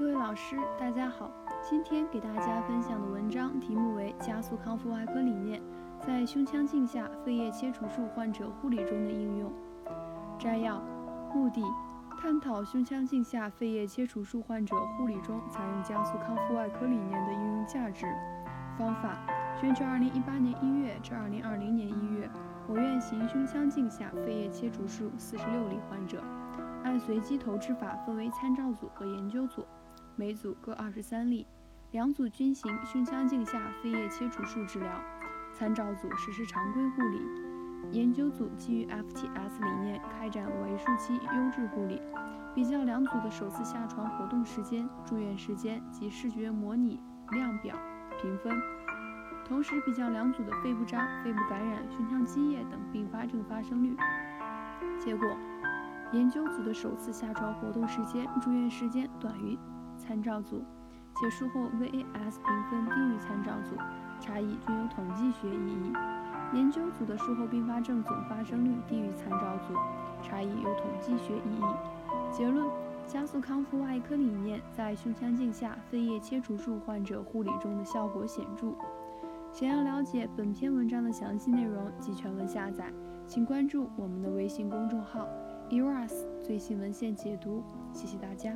各位老师，大家好。今天给大家分享的文章题目为《加速康复外科理念在胸腔镜下肺叶切除术患者护理中的应用》。摘要：目的，探讨胸腔镜下肺叶切除术患者护理中采用加速康复外科理念的应用价值。方法：根据2018年1月至2020年1月，我院行胸腔镜下肺叶切除术46例患者，按随机投掷法分为参照组和研究组。每组各二十三例，两组均行胸腔镜下肺叶切除术治疗。参照组实施常规护理，研究组基于 FTS 理念开展为数期优质护理。比较两组的首次下床活动时间、住院时间及视觉模拟量表评分，同时比较两组的肺部张、肺部感染、胸腔积液等并发症发生率。结果，研究组的首次下床活动时间、住院时间短于。参照组结束后，VAS 评分低于参照组，差异均有统计学意义。研究组的术后并发症总发生率低于参照组，差异有统计学意义。结论：加速康复外科理念在胸腔镜下肺叶切除术患者护理中的效果显著。想要了解本篇文章的详细内容及全文下载，请关注我们的微信公众号 “eras 最新文献解读”。谢谢大家。